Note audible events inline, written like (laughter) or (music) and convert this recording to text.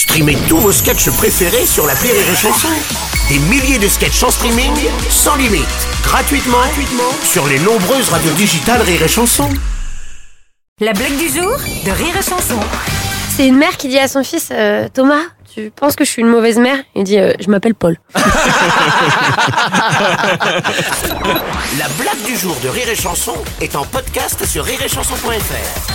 Streamez tous vos sketchs préférés sur la Rire et Chanson. Des milliers de sketchs en streaming, sans limite, gratuitement, gratuitement sur les nombreuses radios digitales Rire et Chanson. La blague du jour de Rire et Chanson. C'est une mère qui dit à son fils euh, Thomas, tu penses que je suis une mauvaise mère? Il dit euh, Je m'appelle Paul. (laughs) La blague du jour de Rire et Chanson est en podcast sur rireetchanson.fr.